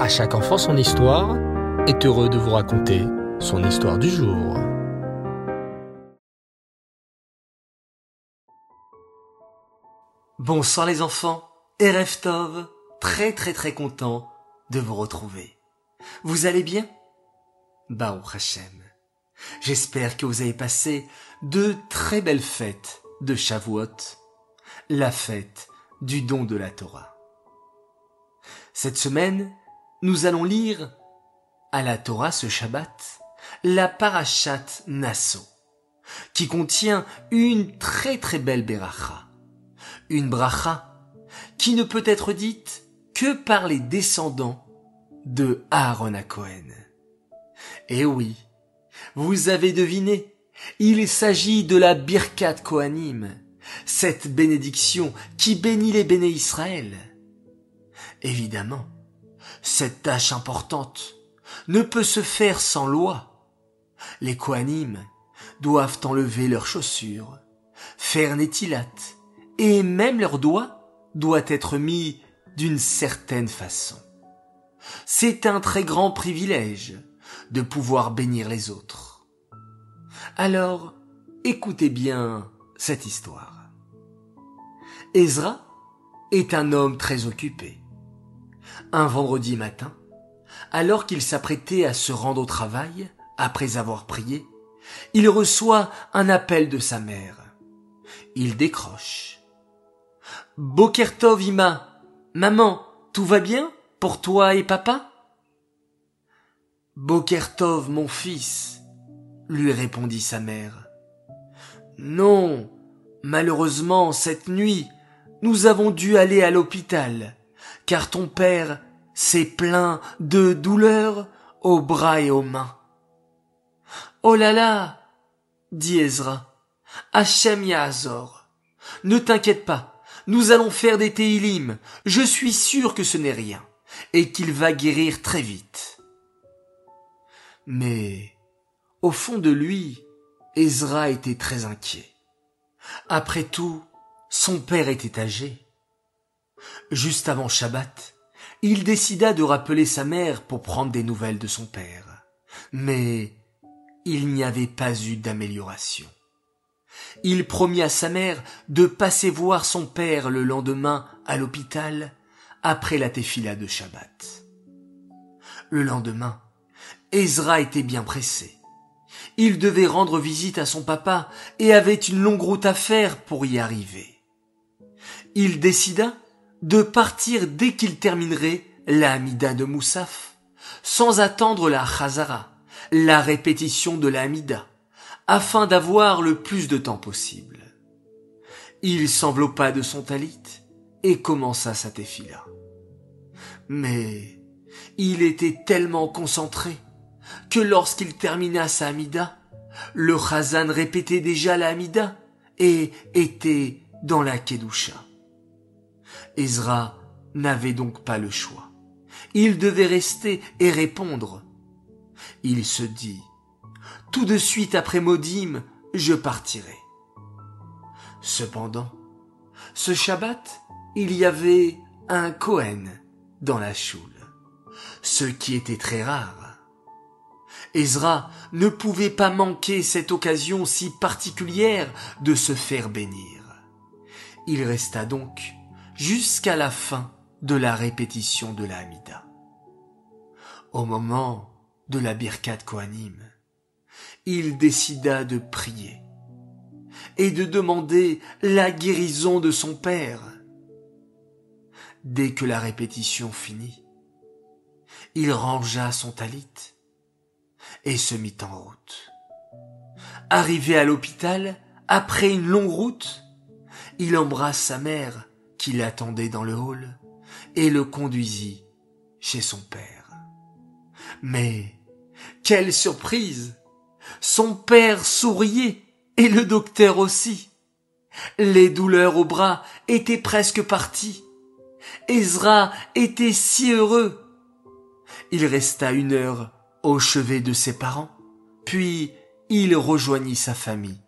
À chaque enfant son histoire est heureux de vous raconter son histoire du jour. Bonsoir les enfants, Erev Tov, très très très content de vous retrouver. Vous allez bien? Baruch Hashem. J'espère que vous avez passé de très belles fêtes de Shavuot, la fête du don de la Torah. Cette semaine, nous allons lire à la Torah ce Shabbat la Parashat Nasso, qui contient une très très belle beracha, une bracha qui ne peut être dite que par les descendants de Aaron à Cohen. Et oui, vous avez deviné, il s'agit de la Birkat Kohanim, cette bénédiction qui bénit les béné Israël. Évidemment, cette tâche importante ne peut se faire sans loi. Les Kohanim doivent enlever leurs chaussures, faire Nétilat, et même leurs doigts doivent être mis d'une certaine façon. C'est un très grand privilège de pouvoir bénir les autres. Alors, écoutez bien cette histoire. Ezra est un homme très occupé un vendredi matin, alors qu'il s'apprêtait à se rendre au travail, après avoir prié, il reçoit un appel de sa mère. Il décroche. Bokertov Ima, maman, tout va bien pour toi et papa? Bokertov, mon fils, lui répondit sa mère. Non, malheureusement, cette nuit, nous avons dû aller à l'hôpital car ton père s'est plein de douleur aux bras et aux mains. Oh là là, dit Ezra, Hachem Yahazor, ne t'inquiète pas, nous allons faire des Teilim, je suis sûr que ce n'est rien, et qu'il va guérir très vite. Mais, au fond de lui, Ezra était très inquiet. Après tout, son père était âgé. Juste avant Shabbat, il décida de rappeler sa mère pour prendre des nouvelles de son père. Mais il n'y avait pas eu d'amélioration. Il promit à sa mère de passer voir son père le lendemain à l'hôpital après la tefila de Shabbat. Le lendemain, Ezra était bien pressé. Il devait rendre visite à son papa et avait une longue route à faire pour y arriver. Il décida de partir dès qu'il terminerait la de Moussaf, sans attendre la Chazara, la répétition de la afin d'avoir le plus de temps possible. Il s'enveloppa de son talit et commença sa tefila. Mais il était tellement concentré que lorsqu'il termina sa Hamida, le Chazan répétait déjà la et était dans la Kedusha. Ezra n'avait donc pas le choix. Il devait rester et répondre. Il se dit, tout de suite après Modim, je partirai. Cependant, ce Shabbat, il y avait un Cohen dans la choule, ce qui était très rare. Ezra ne pouvait pas manquer cette occasion si particulière de se faire bénir. Il resta donc jusqu'à la fin de la répétition de la. Au moment de la Birkat Kohanim, il décida de prier et de demander la guérison de son père. Dès que la répétition finit, il rangea son talit et se mit en route. Arrivé à l'hôpital, après une longue route, il embrasse sa mère qui l'attendait dans le hall et le conduisit chez son père. Mais quelle surprise Son père souriait et le docteur aussi. Les douleurs au bras étaient presque parties. Ezra était si heureux. Il resta une heure au chevet de ses parents, puis il rejoignit sa famille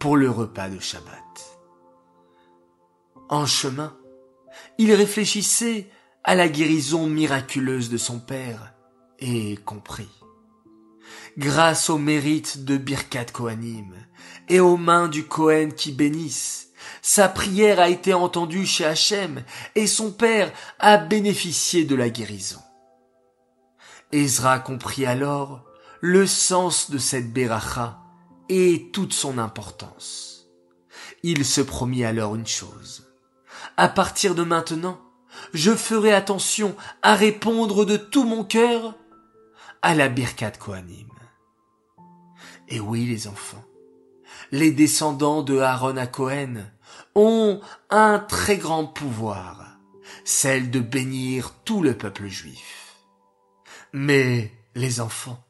pour le repas de Shabbat. En chemin, il réfléchissait à la guérison miraculeuse de son père et compris. Grâce au mérite de Birkat Kohanim et aux mains du Kohen qui bénissent, sa prière a été entendue chez Hachem et son père a bénéficié de la guérison. Ezra comprit alors le sens de cette beracha et toute son importance. Il se promit alors une chose. À partir de maintenant, je ferai attention à répondre de tout mon cœur à la Birkat Kohanim. Et oui, les enfants, les descendants de Aaron à Cohen ont un très grand pouvoir, celle de bénir tout le peuple juif. Mais, les enfants,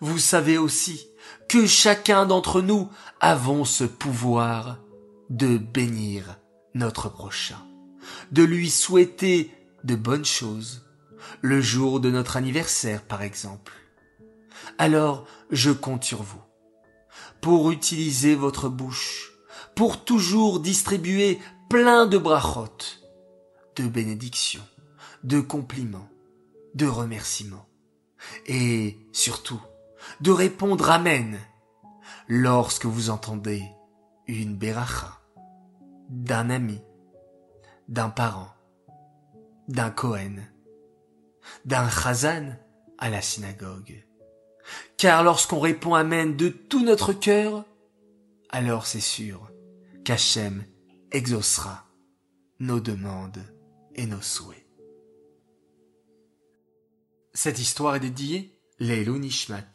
vous savez aussi que chacun d'entre nous avons ce pouvoir de bénir notre prochain, de lui souhaiter de bonnes choses, le jour de notre anniversaire par exemple. Alors je compte sur vous. Pour utiliser votre bouche, pour toujours distribuer plein de brachot, de bénédictions, de compliments, de remerciements, et surtout de répondre Amen. Lorsque vous entendez une beracha d'un ami, d'un parent, d'un Cohen, d'un chazan à la synagogue. Car lorsqu'on répond Amen de tout notre cœur, alors c'est sûr qu'Hachem exaucera nos demandes et nos souhaits. Cette histoire est dédiée Leilou Nishmat,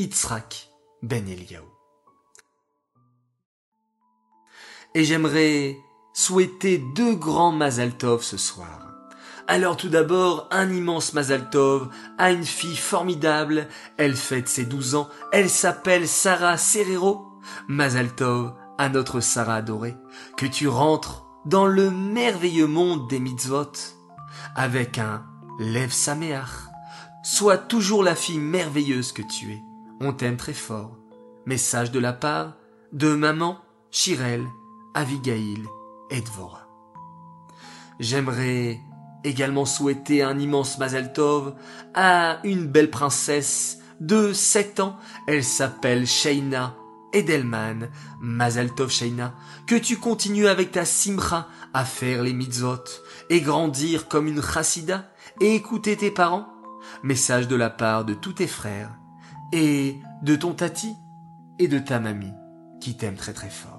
Yitzhak Ben Eliyahu. Et j'aimerais souhaiter deux grands Mazal Tov ce soir. Alors tout d'abord, un immense Mazal Tov à une fille formidable. Elle fête ses 12 ans. Elle s'appelle Sarah Serrero. Mazal Tov à notre Sarah adorée. Que tu rentres dans le merveilleux monde des mitzvot avec un Lev Sameach. Sois toujours la fille merveilleuse que tu es. On t'aime très fort. Message de la part de maman, Chirel, Avigail et Dvora. J'aimerais également souhaiter un immense Mazel Tov à une belle princesse de 7 ans. Elle s'appelle Sheina Edelman. Mazel Tov Sheina. Que tu continues avec ta simra à faire les mitzvot et grandir comme une chassida et écouter tes parents. Message de la part de tous tes frères et de ton tati et de ta mamie qui t'aiment très très fort.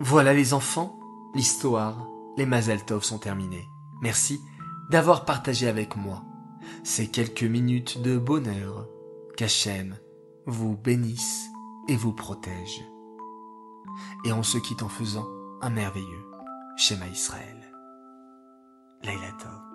Voilà les enfants, l'histoire, les Mazel Tov sont terminés. Merci d'avoir partagé avec moi ces quelques minutes de bonheur qu'Hachem vous bénisse et vous protège. Et on se quitte en faisant un merveilleux schéma Israël. Laila.